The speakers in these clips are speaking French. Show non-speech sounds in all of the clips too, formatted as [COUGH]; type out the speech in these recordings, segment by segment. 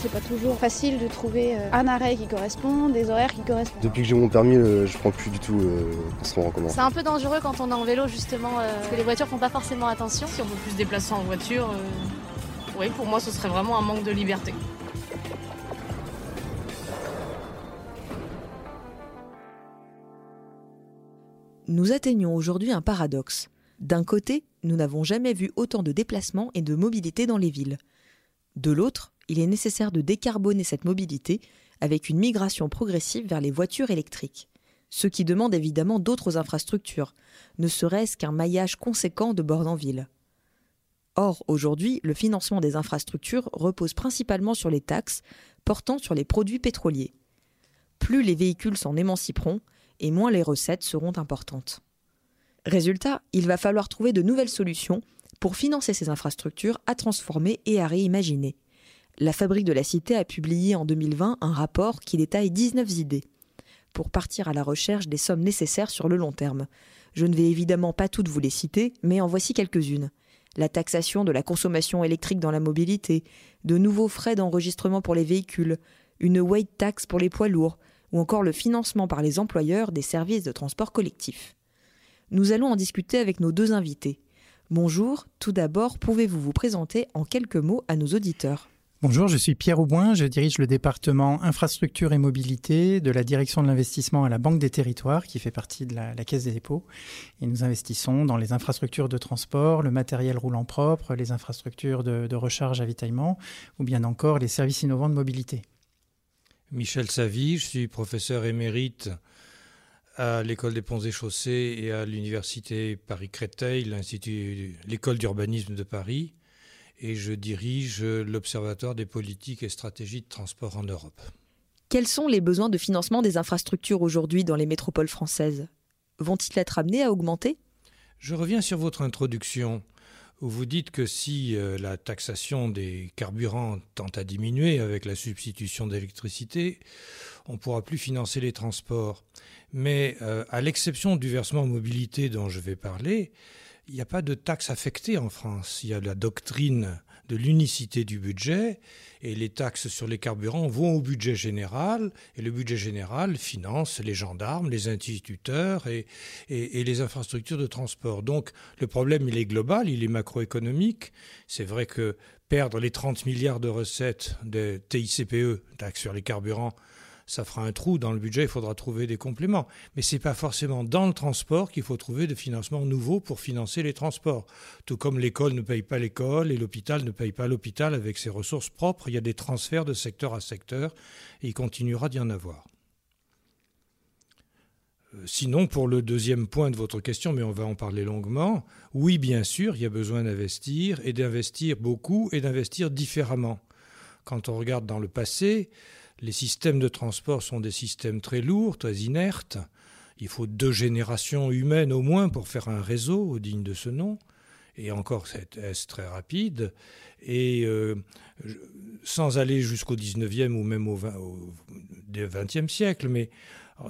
C'est pas toujours facile de trouver euh, un arrêt qui correspond, des horaires qui correspondent. Depuis que j'ai mon permis, euh, je prends plus du tout euh, transport en commun. C'est un peu dangereux quand on est en vélo justement, euh, parce que les voitures font pas forcément attention. Si on peut plus se déplacer en voiture, oui, pour moi ce serait vraiment un manque de liberté. Nous atteignons aujourd'hui un paradoxe. D'un côté, nous n'avons jamais vu autant de déplacements et de mobilité dans les villes. De l'autre, il est nécessaire de décarboner cette mobilité avec une migration progressive vers les voitures électriques, ce qui demande évidemment d'autres infrastructures, ne serait-ce qu'un maillage conséquent de bornes en ville. Or, aujourd'hui, le financement des infrastructures repose principalement sur les taxes portant sur les produits pétroliers. Plus les véhicules s'en émanciperont, et moins les recettes seront importantes. Résultat, il va falloir trouver de nouvelles solutions pour financer ces infrastructures à transformer et à réimaginer. La Fabrique de la Cité a publié en 2020 un rapport qui détaille 19 idées pour partir à la recherche des sommes nécessaires sur le long terme. Je ne vais évidemment pas toutes vous les citer, mais en voici quelques-unes. La taxation de la consommation électrique dans la mobilité, de nouveaux frais d'enregistrement pour les véhicules, une weight tax pour les poids lourds, ou encore le financement par les employeurs des services de transport collectif. Nous allons en discuter avec nos deux invités. Bonjour, tout d'abord, pouvez-vous vous présenter en quelques mots à nos auditeurs? Bonjour, je suis Pierre Aubouin, je dirige le département infrastructure et mobilité de la direction de l'investissement à la Banque des territoires qui fait partie de la, Caisse des dépôts. Et nous investissons dans les infrastructures de transport, le matériel roulant propre, les infrastructures de, de recharge avitaillement ou bien encore les services innovants de mobilité. Michel Savy, je suis professeur émérite à l'école des ponts et chaussées et à l'université Paris-Créteil, l'école d'urbanisme de Paris, et je dirige l'Observatoire des politiques et stratégies de transport en Europe. Quels sont les besoins de financement des infrastructures aujourd'hui dans les métropoles françaises? Vont-ils être amenés à augmenter? Je reviens sur votre introduction où vous dites que si euh, la taxation des carburants tente à diminuer avec la substitution d'électricité, on ne pourra plus financer les transports. Mais euh, à l'exception du versement mobilité dont je vais parler, il n'y a pas de taxe affectée en France. Il y a la doctrine de l'unicité du budget et les taxes sur les carburants vont au budget général et le budget général finance les gendarmes, les instituteurs et, et, et les infrastructures de transport. Donc le problème il est global, il est macroéconomique. C'est vrai que perdre les 30 milliards de recettes de TICPE, taxe sur les carburants, ça fera un trou dans le budget, il faudra trouver des compléments. Mais ce n'est pas forcément dans le transport qu'il faut trouver des financements nouveaux pour financer les transports. Tout comme l'école ne paye pas l'école et l'hôpital ne paye pas l'hôpital avec ses ressources propres, il y a des transferts de secteur à secteur et il continuera d'y en avoir. Euh, sinon, pour le deuxième point de votre question, mais on va en parler longuement, oui, bien sûr, il y a besoin d'investir et d'investir beaucoup et d'investir différemment. Quand on regarde dans le passé, les systèmes de transport sont des systèmes très lourds, très inertes. Il faut deux générations humaines au moins pour faire un réseau digne de ce nom. Et encore, c'est très rapide. Et euh, sans aller jusqu'au 19e ou même au, 20, au 20e siècle, mais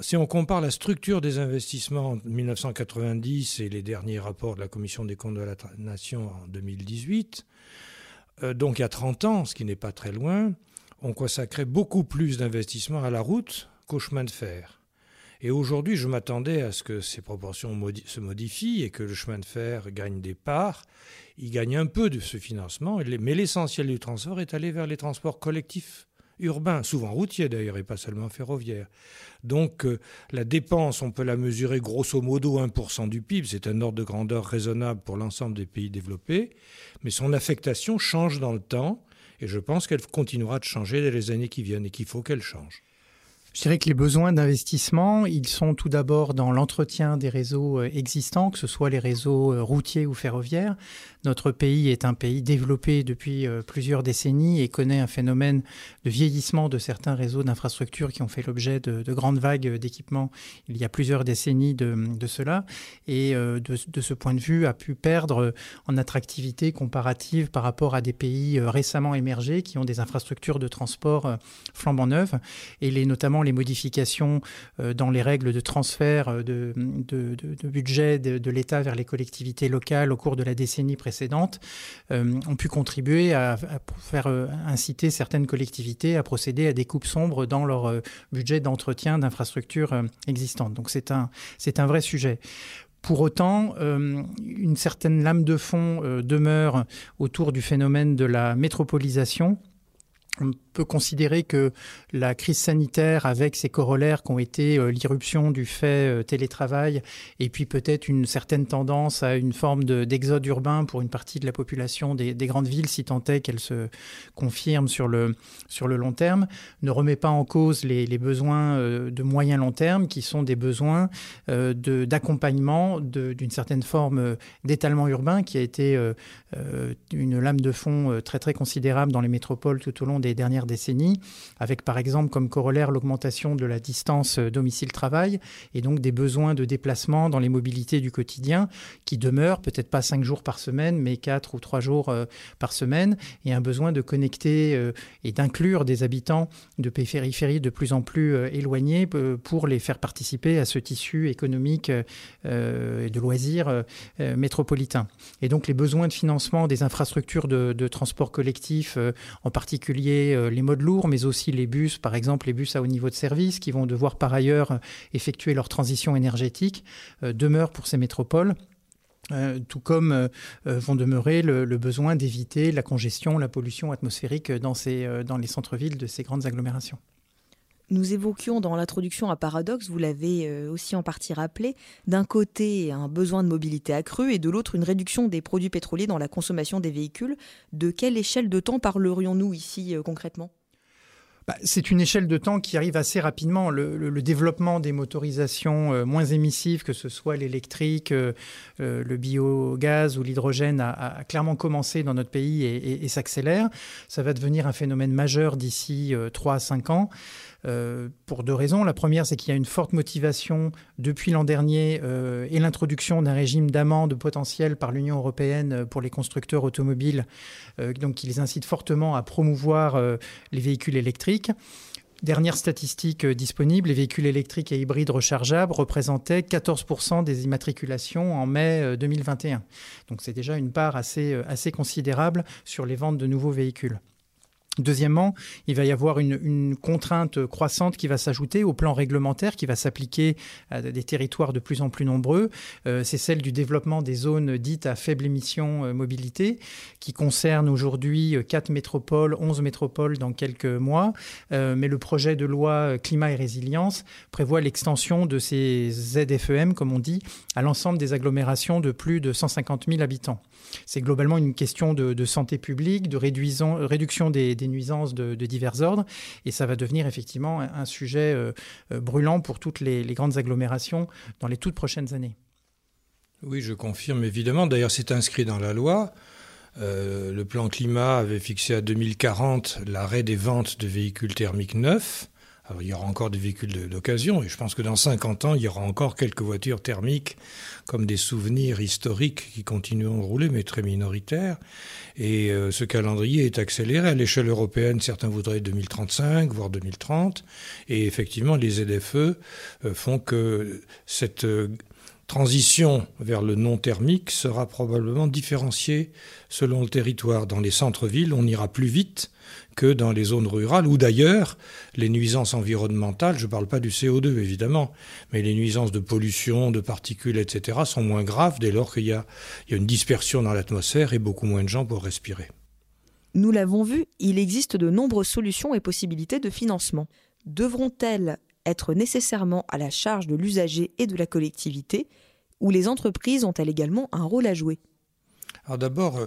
si on compare la structure des investissements en 1990 et les derniers rapports de la Commission des comptes de la Nation en 2018, euh, donc il y a 30 ans, ce qui n'est pas très loin, on consacrait beaucoup plus d'investissements à la route qu'au chemin de fer. Et aujourd'hui, je m'attendais à ce que ces proportions se modifient et que le chemin de fer gagne des parts. Il gagne un peu de ce financement, mais l'essentiel du transport est allé vers les transports collectifs urbains, souvent routiers d'ailleurs, et pas seulement ferroviaires. Donc euh, la dépense, on peut la mesurer grosso modo 1% du PIB, c'est un ordre de grandeur raisonnable pour l'ensemble des pays développés, mais son affectation change dans le temps et je pense qu'elle continuera de changer dans les années qui viennent et qu'il faut qu'elle change. Je dirais que les besoins d'investissement, ils sont tout d'abord dans l'entretien des réseaux euh, existants, que ce soit les réseaux euh, routiers ou ferroviaires. Notre pays est un pays développé depuis euh, plusieurs décennies et connaît un phénomène de vieillissement de certains réseaux d'infrastructures qui ont fait l'objet de, de, grandes vagues d'équipements il y a plusieurs décennies de, de cela. Et de, de ce point de vue, a pu perdre en attractivité comparative par rapport à des pays récemment émergés qui ont des infrastructures de transport flambant neuves. Et les, notamment les modifications dans les règles de transfert de, budget de, l'État vers les collectivités locales au cours de la décennie précédente ont pu contribuer à, faire inciter certaines collectivités à procéder à des coupes sombres dans leur budget d'entretien d'infrastructures existantes. Donc c'est un, c'est un vrai sujet. Pour autant, euh, une certaine lame de fond euh, demeure autour du phénomène de la métropolisation on peut considérer que la crise sanitaire, avec ses corollaires qui ont été euh, l'irruption du fait euh, télétravail, et puis peut-être une certaine tendance à une forme d'exode urbain pour une partie de la population des, grandes villes, si tant est qu'elle se confirme sur le, long terme, ne remet pas en cause les, besoins euh, de moyen long terme, qui sont des besoins d'accompagnement d'une certaine forme d'étalement urbain qui a été une lame de fond très très considérable dans les métropoles tout au long des dernières décennies, avec par exemple comme corollaire l'augmentation de la distance euh, domicile-travail et donc des besoins de déplacement dans les mobilités du quotidien qui demeurent peut-être pas cinq jours par semaine, mais quatre ou trois jours euh, par semaine, et un besoin de connecter euh, et d'inclure des habitants de périphéries de plus en plus éloignés pour les faire participer à ce tissu économique et de loisirs métropolitain. Et donc les besoins de financement des infrastructures de, de transport collectif, en particulier euh, les modes lourds, mais aussi les bus, par exemple les bus à haut niveau de service, qui vont devoir par ailleurs euh, effectuer leur transition énergétique, euh, demeurent pour ces métropoles. tout comme vont demeurer le, besoin d'éviter la congestion, la pollution atmosphérique dans, dans les centres-villes de ces grandes agglomérations. Nous évoquions dans l'introduction un paradoxe, vous l'avez euh, aussi en partie rappelé, d'un côté un besoin de mobilité accrue et de l'autre une réduction des produits pétroliers dans la consommation des véhicules. De quelle échelle de temps parlerions-nous ici euh, concrètement? Bah, c'est une échelle de temps qui arrive assez rapidement. Le, développement des motorisations euh, moins émissives, que ce soit l'électrique, le biogaz ou l'hydrogène, a, clairement commencé dans notre pays et, et s'accélère. Ça va devenir un phénomène majeur d'ici 3 à 5 ans. Euh, pour deux raisons. La première, c'est qu'il y a une forte motivation depuis l'an dernier euh, et l'introduction d'un régime d'amende potentielle par l'Union européenne pour les constructeurs automobiles, euh, qui les incite fortement à promouvoir les véhicules électriques. Dernière statistique disponible, les véhicules électriques et hybrides rechargeables représentaient 14% des immatriculations en mai 2021. Donc c'est déjà une part assez, assez considérable sur les ventes de nouveaux véhicules. Deuxièmement, il va y avoir une, contrainte croissante qui va s'ajouter au plan réglementaire qui va s'appliquer à des territoires de plus en plus nombreux. Euh, c'est celle du développement des zones dites à faible émission euh, mobilité, qui concerne aujourd'hui 4 métropoles, 11 métropoles dans quelques mois. Euh, mais le projet de loi climat et résilience prévoit l'extension de ces ZFEM, comme on dit, à l'ensemble des agglomérations de plus de 150 000 habitants. C'est globalement une question de, santé publique, de réduction des, nuisances de, divers ordres, et ça va devenir effectivement un, sujet euh, euh, brûlant pour toutes les, grandes agglomérations dans les toutes prochaines années. Oui, je confirme évidemment. D'ailleurs, c'est inscrit dans la loi. Euh, le plan climat avait fixé à 2040 l'arrêt des ventes de véhicules thermiques neufs il y aura encore des véhicules d'occasion et je pense que dans 50 ans, il y aura encore quelques voitures thermiques comme des souvenirs historiques qui continueront de rouler, mais très minoritaires. Et euh, ce calendrier est accéléré. À l'échelle européenne, certains voudraient 2035, voire 2030. Et effectivement, les ZFE euh, font que cette euh, transition vers le non thermique sera probablement différenciée selon le territoire. Dans les centres-villes, on ira plus vite que dans les zones rurales, ou d'ailleurs, les nuisances environnementales, je ne parle pas du CO2 évidemment, mais les nuisances de pollution, de particules, etc., sont moins graves dès lors qu'il y, a une dispersion dans l'atmosphère et beaucoup moins de gens pour respirer. Nous l'avons vu, il existe de nombreuses solutions et possibilités de financement. Devront-elles être nécessairement à la charge de l'usager et de la collectivité, ou les entreprises ont-elles également un rôle à jouer? Alors d'abord, euh,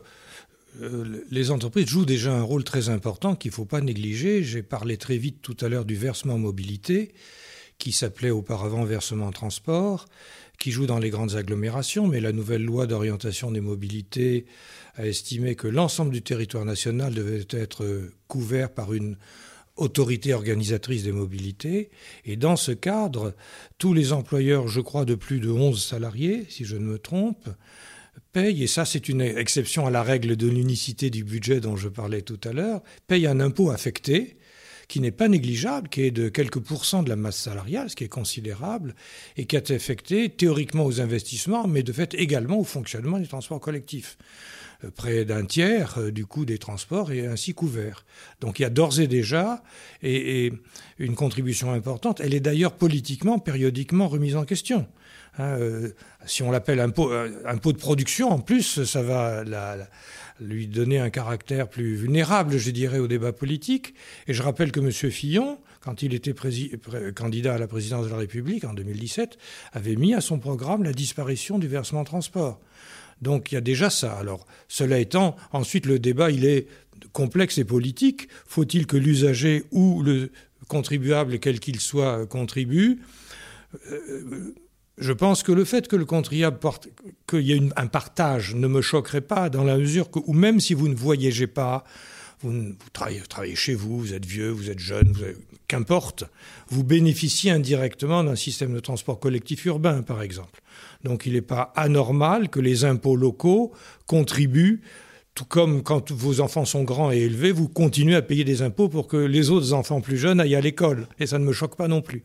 euh, les entreprises jouent déjà un rôle très important qu'il ne faut pas négliger. J'ai parlé très vite tout à l'heure du versement mobilité, qui s'appelait auparavant versement transport, qui joue dans les grandes agglomérations, mais la nouvelle loi d'orientation des mobilités a estimé que l'ensemble du territoire national devait être couvert par une autorité organisatrice des mobilités. Et dans ce cadre, tous les employeurs, je crois, de plus de 11 salariés, si je ne me trompe, paye, et ça c'est une exception à la règle de l'unicité du budget dont je parlais tout à l'heure, paye un impôt affecté qui n'est pas négligeable, qui est de quelques pourcents de la masse salariale, ce qui est considérable, et qui été affecté théoriquement aux investissements, mais de fait également au fonctionnement des transports collectifs. Euh, près d'un tiers euh, du coût des transports est ainsi couvert. Donc il y a d'ores et déjà une contribution importante. Elle est d'ailleurs politiquement, périodiquement remise en question. Hein, euh, si on l'appelle impôt, impôt de production, en plus, ça va lui donner un caractère plus vulnérable, je dirais, au débat politique. Et je rappelle que M. Fillon, quand il était candidat à la présidence de la République en 2017, avait mis à son programme la disparition du versement transport. Donc il y a déjà ça. Alors, cela étant, ensuite le débat, il est complexe et politique. Faut-il que l'usager ou le contribuable, quel qu'il soit, contribue? Euh, je pense que le fait que le contribuable porte, qu'il y ait un partage ne me choquerait pas dans la mesure que, ou même si vous ne voyagez pas, vous, travaillez, chez vous, vous êtes vieux, vous êtes jeune, qu'importe, vous bénéficiez indirectement d'un système de transport collectif urbain, par exemple. Donc il n'est pas anormal que les impôts locaux contribuent tout comme quand vos enfants sont grands et élevés, vous continuez à payer des impôts pour que les autres enfants plus jeunes aillent à l'école. Et ça ne me choque pas non plus.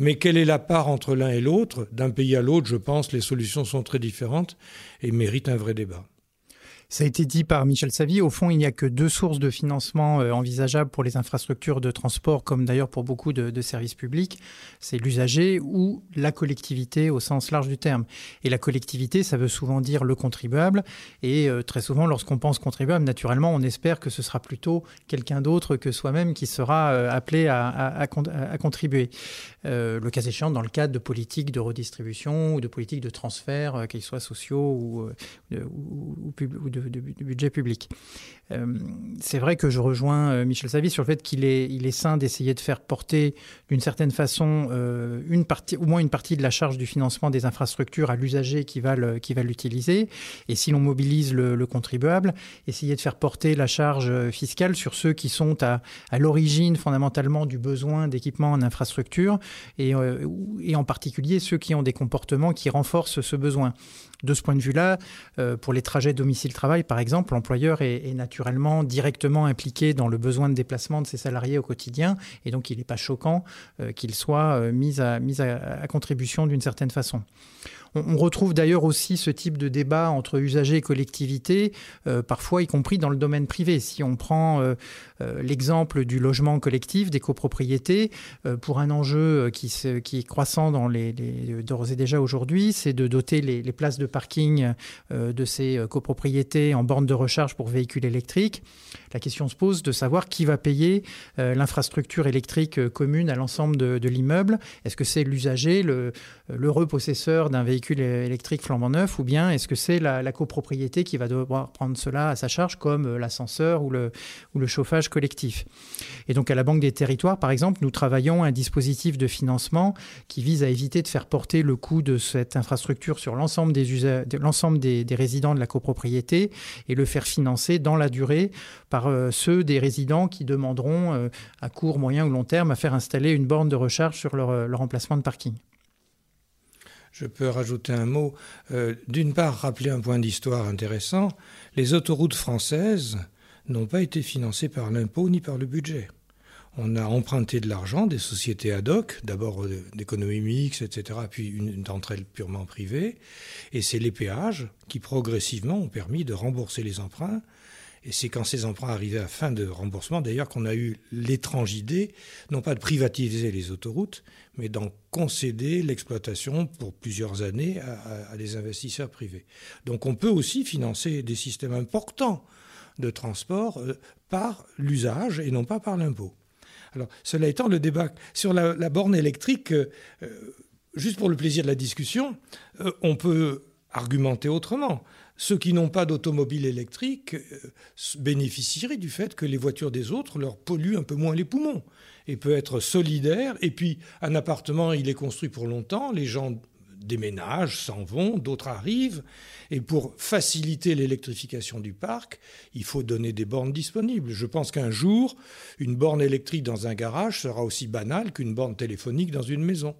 Mais quelle est la part entre l'un et l'autre? D'un pays à l'autre, je pense, les solutions sont très différentes et méritent un vrai débat. Ça a été dit par Michel Savy. Au fond, il n'y a que deux sources de financement euh, envisageables pour les infrastructures de transport, comme d'ailleurs pour beaucoup de, services publics. C'est l'usager ou la collectivité au sens large du terme. Et la collectivité, ça veut souvent dire le contribuable. Et euh, très souvent, lorsqu'on pense contribuable, naturellement, on espère que ce sera plutôt quelqu'un d'autre que soi-même qui sera euh, appelé à, contribuer. le cas échéant, dans le cadre de politiques de redistribution ou de politiques de transfert, qu'ils soient sociaux ou, ou, ou de, budget public. Euh, c'est vrai que je rejoins euh, Michel Savy sur le fait qu'il est, sain d'essayer de faire porter d'une certaine façon euh, une partie, au moins une partie de la charge du financement des infrastructures à l'usager qui va, l'utiliser. Et si l'on mobilise le, contribuable, essayer de faire porter la charge fiscale sur ceux qui sont à, l'origine fondamentalement du besoin d'équipement en infrastructure et en particulier ceux qui ont des comportements qui renforcent ce besoin. De ce point de vue-là, pour les trajets domicile-travail, par exemple, l'employeur est, naturellement directement impliqué dans le besoin de déplacement de ses salariés au quotidien, et donc il n'est pas choquant euh, qu'il soit euh, mis à contribution d'une certaine façon. On, retrouve d'ailleurs aussi ce type de débat entre usagers et collectivités, euh, parfois y compris dans le domaine privé. Si on prend euh, euh, l'exemple du logement collectif, des copropriétés, pour un enjeu qui, est croissant dans les, d'ores et déjà aujourd'hui, c'est de doter les, places de parking de ces copropriétés en bornes de recharge pour véhicules électriques. La question se pose de savoir qui va payer l'infrastructure électrique commune à l'ensemble de, l'immeuble. Est-ce que c'est l'usager, l'heureux possesseur d'un véhicule véhicule électrique flambant neuf, ou bien est-ce que c'est la, copropriété qui va devoir prendre cela à sa charge, comme euh, l'ascenseur ou le, chauffage collectif? Et donc à la Banque des Territoires, par exemple, nous travaillons un dispositif de financement qui vise à éviter de faire porter le coût de cette infrastructure sur l'ensemble des, l'ensemble des, résidents de la copropriété et le faire financer dans la durée par euh, ceux des résidents qui demanderont euh, à court, moyen ou long terme à faire installer une borne de recharge sur leur emplacement de parking je peux rajouter un mot. Euh, d'une part, rappeler un point d'histoire intéressant. Les autoroutes françaises n'ont pas été financées par l'impôt ni par le budget. On a emprunté de l'argent des sociétés ad hoc, d'abord euh, d'économie mixte, etc., puis une d'entre elles purement privée. Et c'est les péages qui progressivement ont permis de rembourser les emprunts et c'est quand ces emprunts arrivaient à fin de remboursement, d'ailleurs, qu'on a eu l'étrange idée, non pas de privatiser les autoroutes, mais d'en concéder l'exploitation pour plusieurs années à, des investisseurs privés. Donc on peut aussi financer des systèmes importants de transport euh, par l'usage et non pas par l'impôt. Alors, cela étant, le débat sur la, borne électrique, euh, euh, juste pour le plaisir de la discussion, on peut argumenter autrement ceux qui n'ont pas d'automobile électrique euh, bénéficieraient du fait que les voitures des autres leur polluent un peu moins les poumons et peut être solidaire. Et puis, un appartement, il est construit pour longtemps, les gens déménagent, s'en vont, d'autres arrivent. Et pour faciliter l'électrification du parc, il faut donner des bornes disponibles. Je pense qu'un jour, une borne électrique dans un garage sera aussi banale qu'une borne téléphonique dans une maison.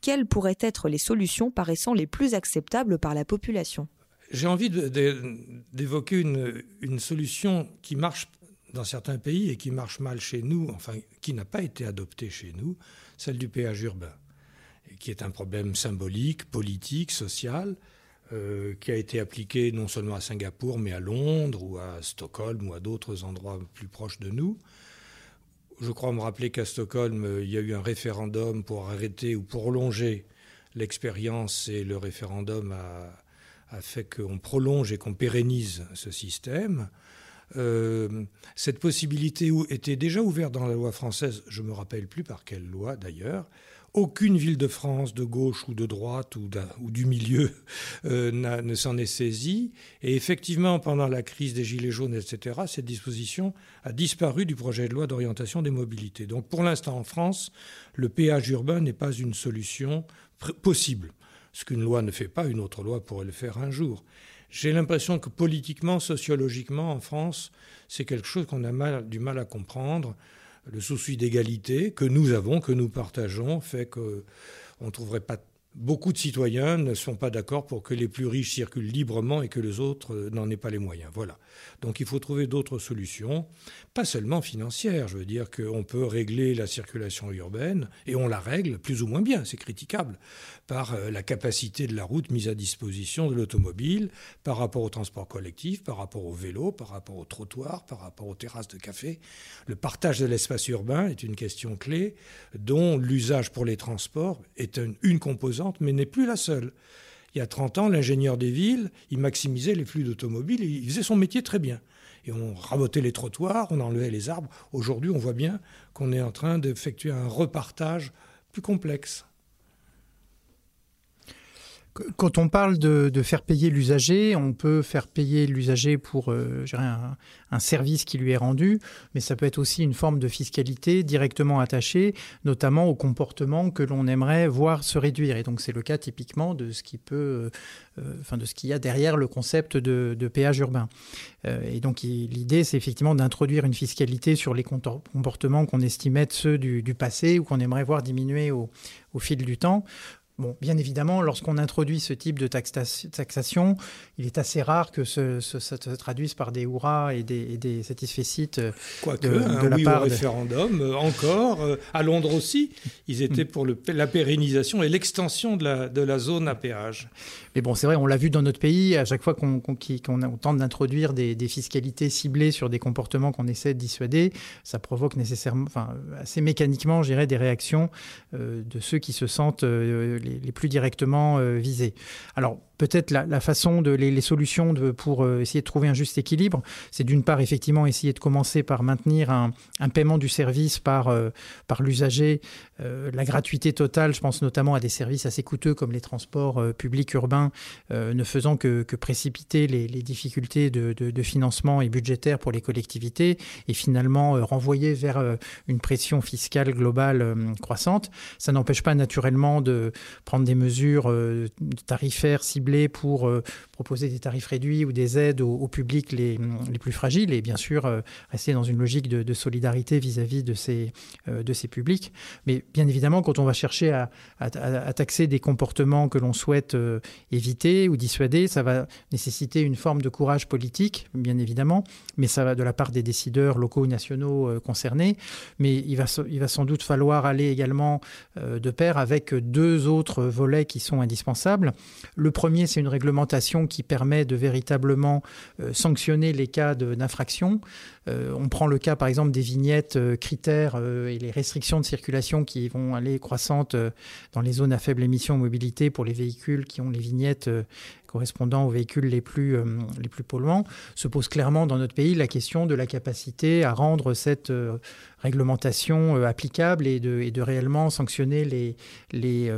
Quelles pourraient être les solutions paraissant les plus acceptables par la population? J'ai envie d'évoquer une, solution qui marche dans certains pays et qui marche mal chez nous, enfin qui n'a pas été adoptée chez nous, celle du péage urbain, qui est un problème symbolique, politique, social, euh, qui a été appliqué non seulement à Singapour, mais à Londres ou à Stockholm ou à d'autres endroits plus proches de nous. Je crois me rappeler qu'à Stockholm, euh, il y a eu un référendum pour arrêter ou prolonger l'expérience et le référendum a, a fait qu'on prolonge et qu'on pérennise ce système. Euh, cette possibilité était déjà ouverte dans la loi française, je ne me rappelle plus par quelle loi d'ailleurs. Aucune ville de France, de gauche ou de droite ou, du milieu, [LAUGHS] euh, ne s'en est saisie. Et effectivement, pendant la crise des Gilets jaunes, etc., cette disposition a disparu du projet de loi d'orientation des mobilités. Donc pour l'instant, en France, le péage urbain n'est pas une solution possible. Ce qu'une loi ne fait pas, une autre loi pourrait le faire un jour. J'ai l'impression que politiquement, sociologiquement, en France, c'est quelque chose qu'on a du mal à comprendre. Le souci d'égalité que nous avons, que nous partageons, fait qu'on ne trouverait pas Beaucoup de citoyens ne sont pas d'accord pour que les plus riches circulent librement et que les autres euh, n'en aient pas les moyens. Voilà. Donc il faut trouver d'autres solutions, pas seulement financières. Je veux dire qu'on peut régler la circulation urbaine, et on la règle plus ou moins bien, c'est critiquable, par euh, la capacité de la route mise à disposition de l'automobile, par rapport au transport collectif, par rapport au vélo, par rapport au trottoir, par rapport aux terrasses de café. Le partage de l'espace urbain est une question clé dont l'usage pour les transports est une composante mais n'est plus la seule. Il y a 30 ans, l'ingénieur des villes, il maximisait les flux d'automobiles il faisait son métier très bien. Et on rabotait les trottoirs, on enlevait les arbres. Aujourd'hui, on voit bien qu'on est en train d'effectuer un repartage plus complexe. Quand on parle de, faire payer l'usager, on peut faire payer l'usager pour euh, un, service qui lui est rendu, mais ça peut être aussi une forme de fiscalité directement attachée, notamment au comportement que l'on aimerait voir se réduire. Et donc c'est le cas typiquement de ce qui peut, euh, enfin de ce qu'il y a derrière le concept de, péage urbain. Euh, et donc l'idée, c'est effectivement d'introduire une fiscalité sur les comportements qu'on estimait être ceux du, passé ou qu'on aimerait voir diminuer au fil du temps Bon, bien évidemment, lorsqu'on introduit ce type de taxation, il est assez rare que ça se traduise par des hurrahs et des, des satisfecit euh, Quoique, de, de la oui part au référendum, euh, encore, euh, à Londres aussi, ils étaient pour le, la pérennisation et l'extension de la, de la zone à péage. Mais bon, c'est vrai, on l'a vu dans notre pays, à chaque fois qu'on tente d'introduire des, fiscalités ciblées sur des comportements qu'on essaie de dissuader, ça provoque nécessairement, enfin, assez mécaniquement, je des réactions de ceux qui se sentent les, plus directement euh, visés. Peut-être la, façon de les, solutions de, pour euh, essayer de trouver un juste équilibre, c'est d'une part effectivement essayer de commencer par maintenir un, paiement du service par, euh, par l'usager, euh, la gratuité totale, je pense notamment à des services assez coûteux comme les transports publics urbains, ne faisant que, précipiter les, difficultés de, de, financement et budgétaire pour les collectivités et finalement renvoyer vers une pression fiscale globale croissante. Ça n'empêche pas naturellement de prendre des mesures tarifaires ciblées pour euh, proposer des tarifs réduits ou des aides aux, publics les, les, plus fragiles et bien sûr euh, rester dans une logique de, solidarité vis-à-vis de, ces, euh, de ces publics. Mais bien évidemment, quand on va chercher à, à, taxer des comportements que l'on souhaite éviter ou dissuader, ça va nécessiter une forme de courage politique, bien évidemment, mais ça va de la part des décideurs locaux ou nationaux concernés. Mais il va, il va sans doute falloir aller également de pair avec deux autres volets qui sont indispensables. Le premier c'est une réglementation qui permet de véritablement euh, sanctionner les cas d'infraction. Euh, on prend le cas, par exemple, des vignettes euh, critères et les restrictions de circulation qui vont aller croissantes dans les zones à faible émission mobilité pour les véhicules qui ont les vignettes correspondant aux véhicules les plus, euh, les plus polluants, se pose clairement dans notre pays la question de la capacité à rendre cette euh, réglementation euh, applicable et de, réellement sanctionner les, les,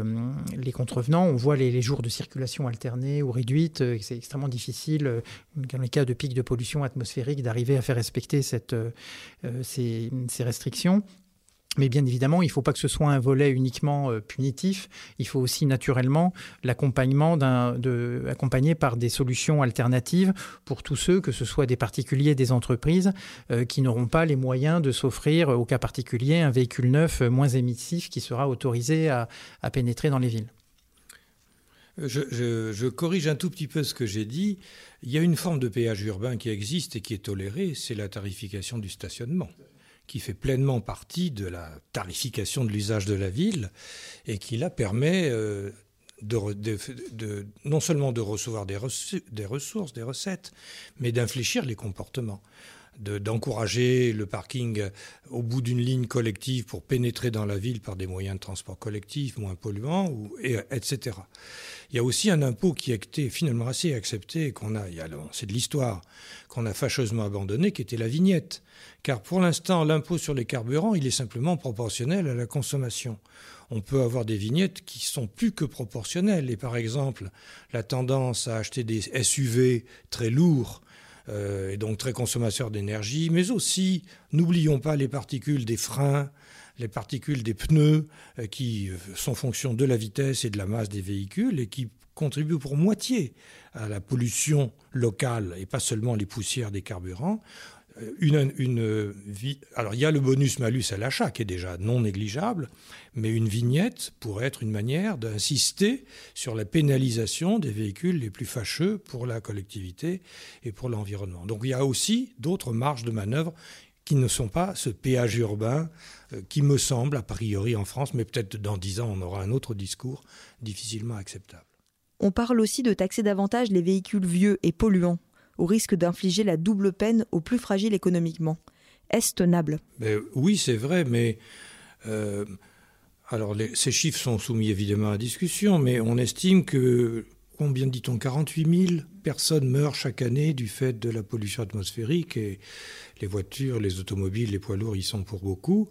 les contrevenants. On voit les, jours de circulation alternée ou réduite, c'est extrêmement difficile, dans les cas de pics de pollution atmosphérique, d'arriver à faire respecter cette, ces restrictions. Mais bien évidemment, il ne faut pas que ce soit un volet uniquement euh, punitif. Il faut aussi naturellement l'accompagnement accompagné par des solutions alternatives pour tous ceux, que ce soit des particuliers, des entreprises, euh, qui n'auront pas les moyens de s'offrir au cas particulier un véhicule neuf euh, moins émissif qui sera autorisé à pénétrer dans les villes. je, corrige un tout petit peu ce que j'ai dit. Il y a une forme de péage urbain qui existe et qui est tolérée, c'est la tarification du stationnement qui fait pleinement partie de la tarification de l'usage de la ville et qui là permet euh, de, non seulement de recevoir des, des ressources, des recettes, mais d'infléchir les comportements d'encourager le parking au bout d'une ligne collective pour pénétrer dans la ville par des moyens de transport collectif moins polluants, ou, et, etc. Il y a aussi un impôt qui a été finalement assez accepté, qu'on a, c'est de l'histoire, qu'on a fâcheusement abandonné, qui était la vignette. Car pour l'instant, l'impôt sur les carburants, il est simplement proportionnel à la consommation on peut avoir des vignettes qui sont plus que proportionnelles. Et par exemple, la tendance à acheter des SUV très lourds euh, et donc très consommateurs d'énergie, mais aussi, n'oublions pas les particules des freins, les particules des pneus, euh, qui euh, sont fonction de la vitesse et de la masse des véhicules et qui contribuent pour moitié à la pollution locale et pas seulement les poussières des carburants. Euh, vie. Alors, il y a le bonus-malus à l'achat qui est déjà non négligeable, mais une vignette pourrait être une manière d'insister sur la pénalisation des véhicules les plus fâcheux pour la collectivité et pour l'environnement. Donc, il y a aussi d'autres marges de manœuvre qui ne sont pas ce péage urbain euh, qui me semble, a priori en France, mais peut-être dans dix ans, on aura un autre discours difficilement acceptable. On parle aussi de taxer davantage les véhicules vieux et polluants au risque d'infliger la double peine aux plus fragiles économiquement. Est-ce tenable? Oui, c'est vrai, mais euh, alors ces chiffres sont soumis évidemment à discussion, mais on estime que combien dit-on 48 000 personnes meurent chaque année du fait de la pollution atmosphérique et les voitures, les automobiles, les poids lourds y sont pour beaucoup.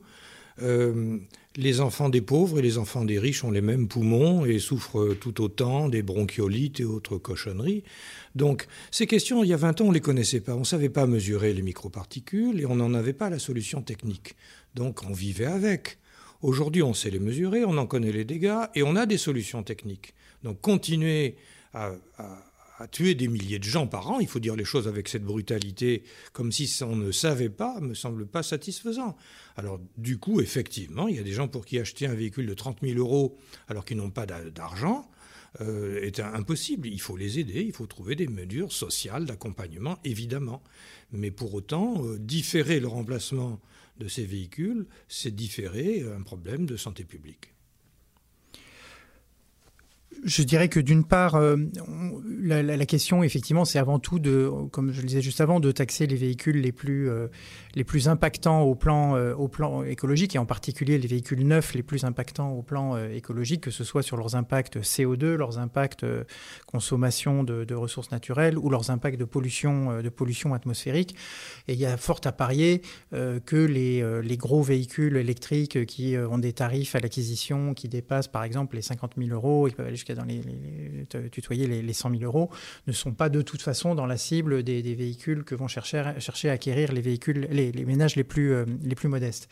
Euh, les enfants des pauvres et les enfants des riches ont les mêmes poumons et souffrent tout autant des bronchiolites et autres cochonneries. Donc ces questions, il y a 20 ans, on ne les connaissait pas. On ne savait pas mesurer les microparticules et on n'en avait pas la solution technique. Donc on vivait avec. Aujourd'hui, on sait les mesurer, on en connaît les dégâts et on a des solutions techniques. Donc continuer à à tuer des milliers de gens par an, il faut dire les choses avec cette brutalité, comme si on ne savait pas, me semble pas satisfaisant. Alors du coup, effectivement, il y a des gens pour qui acheter un véhicule de 30 000 euros alors qu'ils n'ont pas d'argent euh, est impossible. Il faut les aider, il faut trouver des mesures sociales d'accompagnement, évidemment. Mais pour autant, euh, différer le remplacement de ces véhicules, c'est différer un problème de santé publique. Je dirais que d'une part, euh, la, question, effectivement, c'est avant tout de, comme je le disais juste avant, de taxer les véhicules les plus, euh, les plus impactants au plan, euh, au plan écologique, et en particulier les véhicules neufs les plus impactants au plan écologique, que ce soit sur leurs impacts CO2, leurs impacts consommation de, ressources naturelles ou leurs impacts de pollution, de pollution atmosphérique. Et il y a fort à parier que les, les gros véhicules électriques qui ont des tarifs à l'acquisition qui dépassent, par exemple, les 50 000 euros, jusqu'à dans les, tutoyer les, 100 000 euros, ne sont pas de toute façon dans la cible des, véhicules que vont chercher, à acquérir les véhicules, les, ménages les plus, euh, les plus modestes.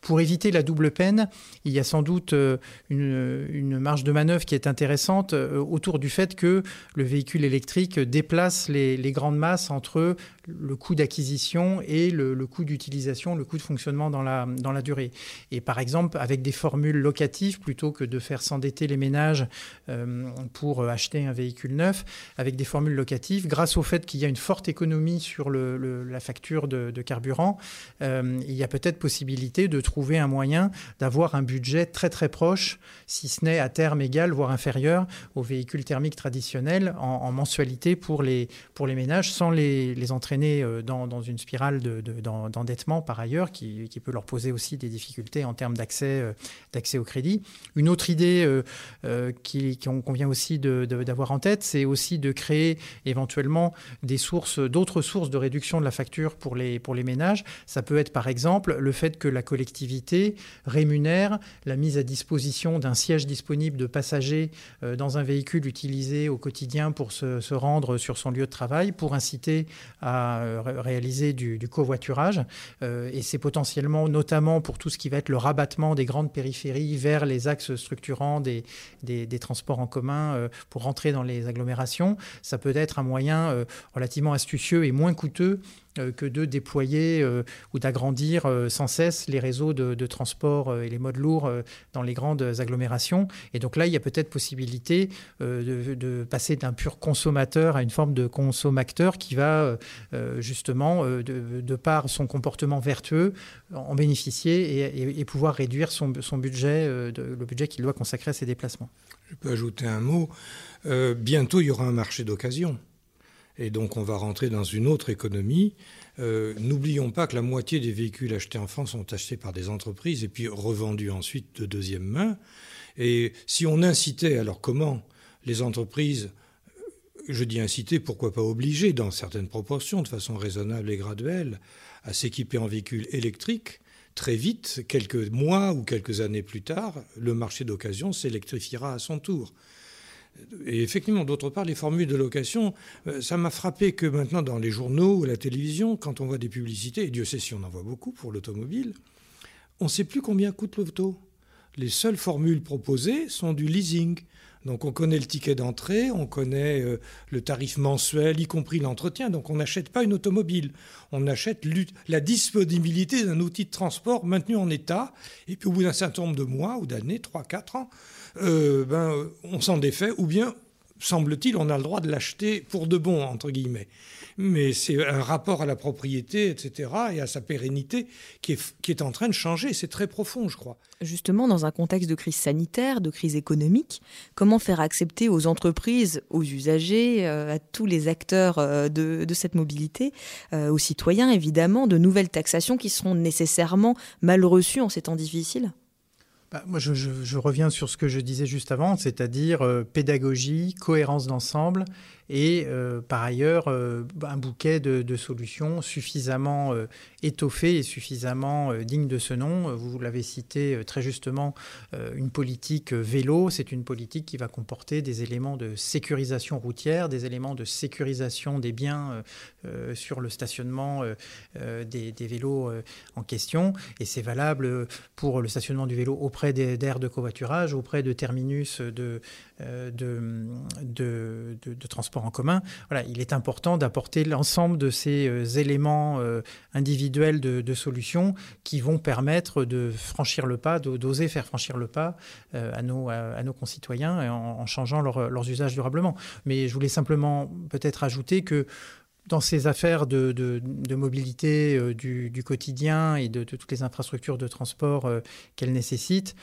Pour éviter la double peine, il y a sans doute euh, une, marge de manœuvre qui est intéressante euh, autour du fait que le véhicule électrique déplace les, grandes masses entre le coût d'acquisition et le, coût d'utilisation, le coût de fonctionnement dans la, dans la durée. Et par exemple, avec des formules locatives, plutôt que de faire s'endetter les ménages pour acheter un véhicule neuf, avec des formules locatives, grâce au fait qu'il y a une forte économie sur la facture de, carburant, il y a peut-être possibilité de trouver un moyen d'avoir un budget très très proche, si ce n'est à terme égal, voire inférieur aux véhicules thermiques traditionnels en, mensualité pour les, ménages, sans les, entraîner euh, dans, une spirale d'endettement de, par ailleurs, qui, peut leur poser aussi des difficultés en termes d'accès euh, au crédit. Une autre idée euh, qui, qu'on vient aussi d'avoir en tête, c'est aussi de créer éventuellement des sources, d'autres sources de réduction de la facture pour les, pour les ménages. Ça peut être par exemple le fait que la collectivité rémunère la mise à disposition d'un siège disponible de passagers euh, dans un véhicule utilisé au quotidien pour se, rendre sur son lieu de travail, pour inciter à euh, réaliser du, covoiturage. Euh, et c'est potentiellement, notamment pour tout ce qui va être le rabattement des grandes périphéries vers les axes structurants des, des, transports en commun pour rentrer dans les agglomérations, ça peut être un moyen relativement astucieux et moins coûteux que de déployer ou d'agrandir sans cesse les réseaux de, transport et les modes lourds dans les grandes agglomérations. Et donc là, il y a peut-être possibilité de, passer d'un pur consommateur à une forme de consommateur qui va justement, de, par son comportement vertueux, en bénéficier et, pouvoir réduire son, budget, le budget qu'il doit consacrer à ses déplacements. Je peux ajouter un mot. Euh, bientôt, il y aura un marché d'occasion. Et donc, on va rentrer dans une autre économie. Euh, n'oublions pas que la moitié des véhicules achetés en France sont achetés par des entreprises et puis revendus ensuite de deuxième main. Et si on incitait, alors comment les entreprises, je dis inciter, pourquoi pas obliger dans certaines proportions, de façon raisonnable et graduelle, à s'équiper en véhicules électriques, très vite, quelques mois ou quelques années plus tard, le marché d'occasion s'électrifiera à son tour. Et effectivement, d'autre part, les formules de location, euh, ça m'a frappé que maintenant, dans les journaux ou la télévision, quand on voit des publicités, et Dieu sait si on en voit beaucoup pour l'automobile, on ne sait plus combien coûte l'auto. Les seules formules proposées sont du leasing. Donc on connaît le ticket d'entrée, on connaît euh, le tarif mensuel, y compris l'entretien. Donc on n'achète pas une automobile, on achète la disponibilité d'un outil de transport maintenu en état. Et puis au bout d'un certain nombre de mois ou d'années, 3, 4 ans, euh, ben, on s'en défait ou bien, semble-t-il, on a le droit de l'acheter pour de bon, entre guillemets mais c'est un rapport à la propriété, etc., et à sa pérennité qui est, qui est en train de changer. C'est très profond, je crois. Justement, dans un contexte de crise sanitaire, de crise économique, comment faire accepter aux entreprises, aux usagers, euh, à tous les acteurs euh, de, de cette mobilité, euh, aux citoyens évidemment, de nouvelles taxations qui seront nécessairement mal reçues en ces temps difficiles? Bah, moi, je, je, je, reviens sur ce que je disais juste avant, c'est-à-dire pédagogie, cohérence d'ensemble et euh, par ailleurs euh, un bouquet de, solutions suffisamment euh, étoffé et suffisamment digne de ce nom. Vous l'avez cité très justement, une politique vélo, c'est une politique qui va comporter des éléments de sécurisation routière, des éléments de sécurisation des biens sur le stationnement des, vélos en question, et c'est valable pour le stationnement du vélo auprès d'aires de covoiturage, auprès de terminus de, de, de, de transport en commun. Voilà, il est important d'apporter l'ensemble de ces euh, éléments euh, individuels de, solutions qui vont permettre de franchir le pas, d'oser faire franchir le pas euh, à, nos, à, nos concitoyens en, changeant leurs usages durablement. Mais je voulais simplement peut-être ajouter que dans ces affaires de, mobilité du, du, quotidien et de, toutes les infrastructures de transport qu'elles nécessitent,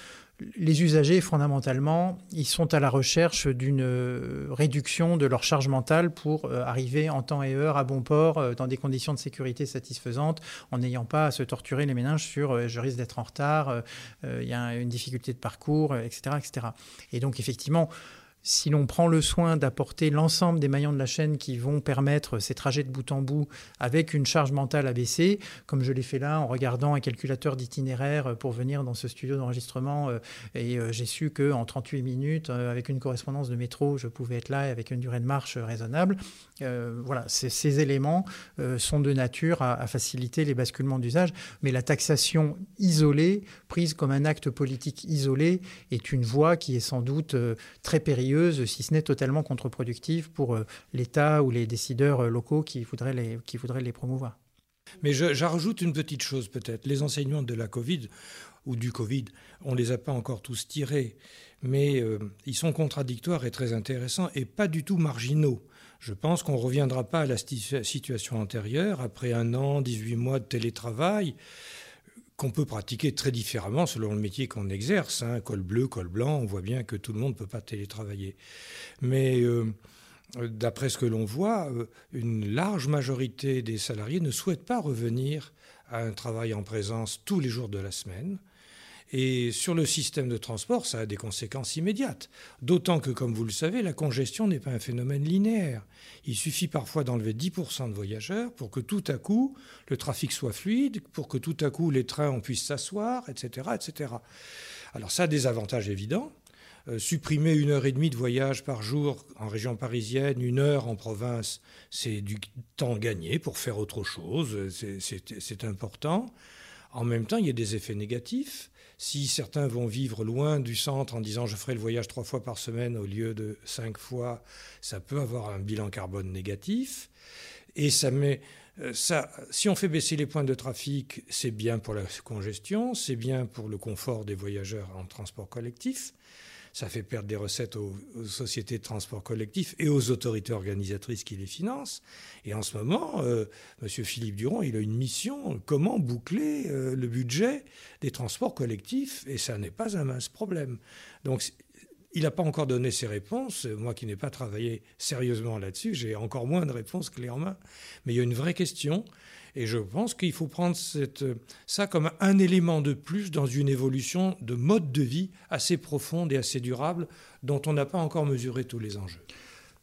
les usagers, fondamentalement, ils sont à la recherche d'une euh, réduction de leur charge mentale pour euh, arriver en temps et heure à bon port euh, dans des conditions de sécurité satisfaisantes, en n'ayant pas à se torturer les méninges sur je risque d'être en retard, il y a une difficulté de parcours, etc., etc. Et donc, effectivement, si l'on prend le soin d'apporter l'ensemble des maillons de la chaîne qui vont permettre ces trajets de bout en bout avec une charge mentale abaissée, comme je l'ai fait là en regardant un calculateur d'itinéraire pour venir dans ce studio d'enregistrement, euh, et euh, j'ai su qu'en 38 minutes, euh, avec une correspondance de métro, je pouvais être là avec une durée de marche raisonnable. voilà, ces éléments sont de nature à, faciliter les basculements d'usage, mais la taxation isolée, prise comme un acte politique isolé, est une voie qui est sans doute très périlleuse si ce n'est totalement contre-productive pour euh, l'État ou les décideurs euh, locaux qui voudraient les, qui voudraient les promouvoir. Mais j'ajoute une petite chose peut-être. Les enseignements de la Covid ou du Covid, on ne les a pas encore tous tirés, mais euh, ils sont contradictoires et très intéressants et pas du tout marginaux. Je pense qu'on ne reviendra pas à la situation antérieure, après un an, 18 mois de télétravail qu'on peut pratiquer très différemment selon le métier qu'on exerce. Hein. Col bleu, col blanc, on voit bien que tout le monde ne peut pas télétravailler. Mais euh, d'après ce que l'on voit, euh, une large majorité des salariés ne souhaitent pas revenir à un travail en présence tous les jours de la semaine. Et sur le système de transport, ça a des conséquences immédiates. D'autant que, comme vous le savez, la congestion n'est pas un phénomène linéaire. Il suffit parfois d'enlever 10% de voyageurs pour que tout à coup le trafic soit fluide, pour que tout à coup les trains puissent s'asseoir, etc., etc. Alors ça a des avantages évidents. Euh, supprimer une heure et demie de voyage par jour en région parisienne, une heure en province, c'est du temps gagné pour faire autre chose, c'est important. En même temps, il y a des effets négatifs. Si certains vont vivre loin du centre en disant je ferai le voyage trois fois par semaine au lieu de cinq fois, ça peut avoir un bilan carbone négatif. Et ça met euh, ça, si on fait baisser les points de trafic, c'est bien pour la congestion, c'est bien pour le confort des voyageurs en transport collectif. Ça fait perdre des recettes aux, sociétés de transport collectif et aux autorités organisatrices qui les financent. Et en ce moment, euh, M. Philippe Durand, il a une mission comment boucler euh, le budget des transports collectifs, et ça n'est pas un mince problème. Donc il n'a pas encore donné ses réponses. Moi qui n'ai pas travaillé sérieusement là-dessus, j'ai encore moins de réponses clés en main. Mais il y a une vraie question. Et je pense qu'il faut prendre cette, ça comme un élément de plus dans une évolution de mode de vie assez profonde et assez durable dont on n'a pas encore mesuré tous les enjeux.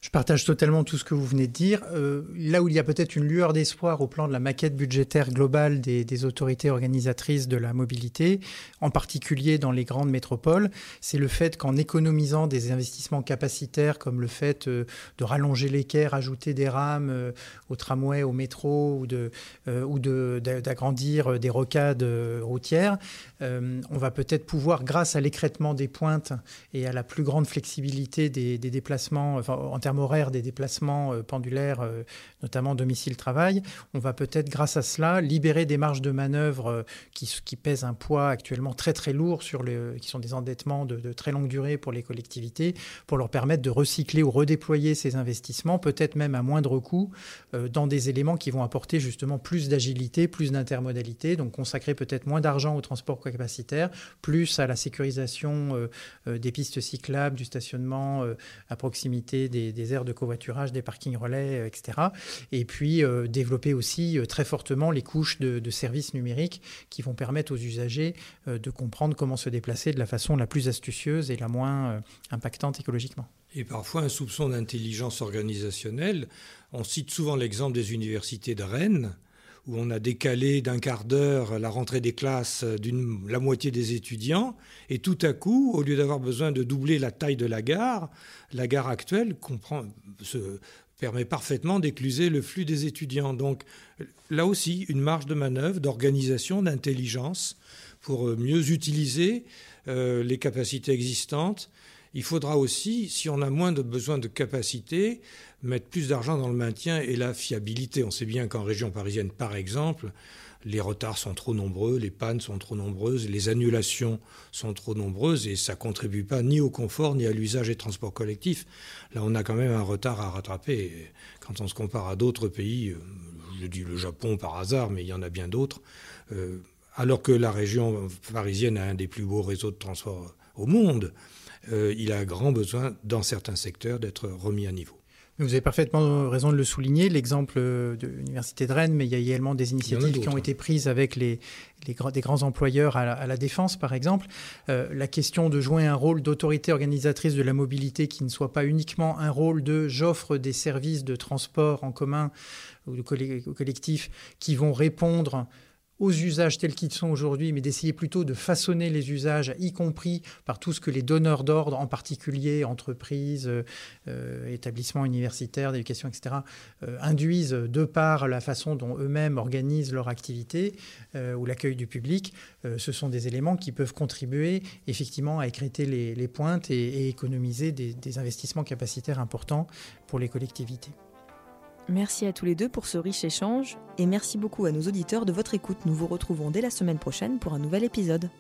Je partage totalement tout ce que vous venez de dire. Euh, là où il y a peut-être une lueur d'espoir au plan de la maquette budgétaire globale des, autorités organisatrices de la mobilité, en particulier dans les grandes métropoles, c'est le fait qu'en économisant des investissements capacitaires comme le fait euh, de rallonger les quais, rajouter des rames euh, au tramway, au métro ou de ou d'agrandir des rocades routières, on va peut-être pouvoir, grâce à l'écrètement des pointes et à la plus grande flexibilité des, déplacements, en termes horaire des déplacements euh, pendulaires, euh, notamment domicile-travail, on va peut-être, grâce à cela, libérer des marges de manœuvre euh, qui, pèsent un poids actuellement très très lourd, sur les, qui sont des endettements de, très longue durée pour les collectivités, pour leur permettre de recycler ou redéployer ces investissements, peut-être même à moindre coût, dans des éléments qui vont apporter justement plus d'agilité, plus d'intermodalité, donc consacrer peut-être moins d'argent au transport capacitaire, plus à la sécurisation des pistes cyclables, du stationnement à proximité des, aires de covoiturage, des parkings relais, euh, etc. Et puis euh, développer aussi euh, très fortement les couches de, services numériques qui vont permettre aux usagers de comprendre comment se déplacer de la façon la plus astucieuse et la moins impactante écologiquement. Et parfois un soupçon d'intelligence organisationnelle. On cite souvent l'exemple des universités de Rennes où on a décalé d'un quart d'heure la rentrée des classes d'une la moitié des étudiants, et tout à coup, au lieu d'avoir besoin de doubler la taille de la gare, la gare actuelle permet parfaitement d'écluser le flux des étudiants. Donc là aussi, une marge de manœuvre, d'organisation, d'intelligence pour mieux utiliser euh, les capacités existantes. Il faudra aussi, si on a moins de besoin de capacité, mettre plus d'argent dans le maintien et la fiabilité. On sait bien qu'en région parisienne, par exemple, les retards sont trop nombreux, les pannes sont trop nombreuses, les annulations sont trop nombreuses et ça ne contribue pas ni au confort ni à l'usage des transports collectifs. Là, on a quand même un retard à rattraper. Quand on se compare à d'autres pays, euh, je dis le Japon par hasard, mais il y en a bien d'autres, euh, alors que la région parisienne a un des plus beaux réseaux de transport au monde, euh, il a grand besoin, dans certains secteurs, d'être remis à niveau. Vous avez parfaitement raison de le souligner, l'exemple de l'Université de Rennes, mais il y a également des initiatives qui ont été prises avec les, les des grands employeurs à la, défense, par exemple. Euh, la question de jouer un rôle d'autorité organisatrice de la mobilité qui ne soit pas uniquement un rôle de j'offre des services de transport en commun ou de collectif qui vont répondre aux usages tels qu'ils sont aujourd'hui, mais d'essayer plutôt de façonner les usages, y compris par tout ce que les donneurs d'ordre, en particulier entreprises, euh, établissements universitaires, d'éducation, etc., euh, induisent de par la façon dont eux-mêmes organisent leur activité euh, ou l'accueil du public. ce sont des éléments qui peuvent contribuer effectivement à écréter les, pointes et, économiser des investissements capacitaires importants pour les collectivités. Merci à tous les deux pour ce riche échange et merci beaucoup à nos auditeurs de votre écoute. Nous vous retrouvons dès la semaine prochaine pour un nouvel épisode.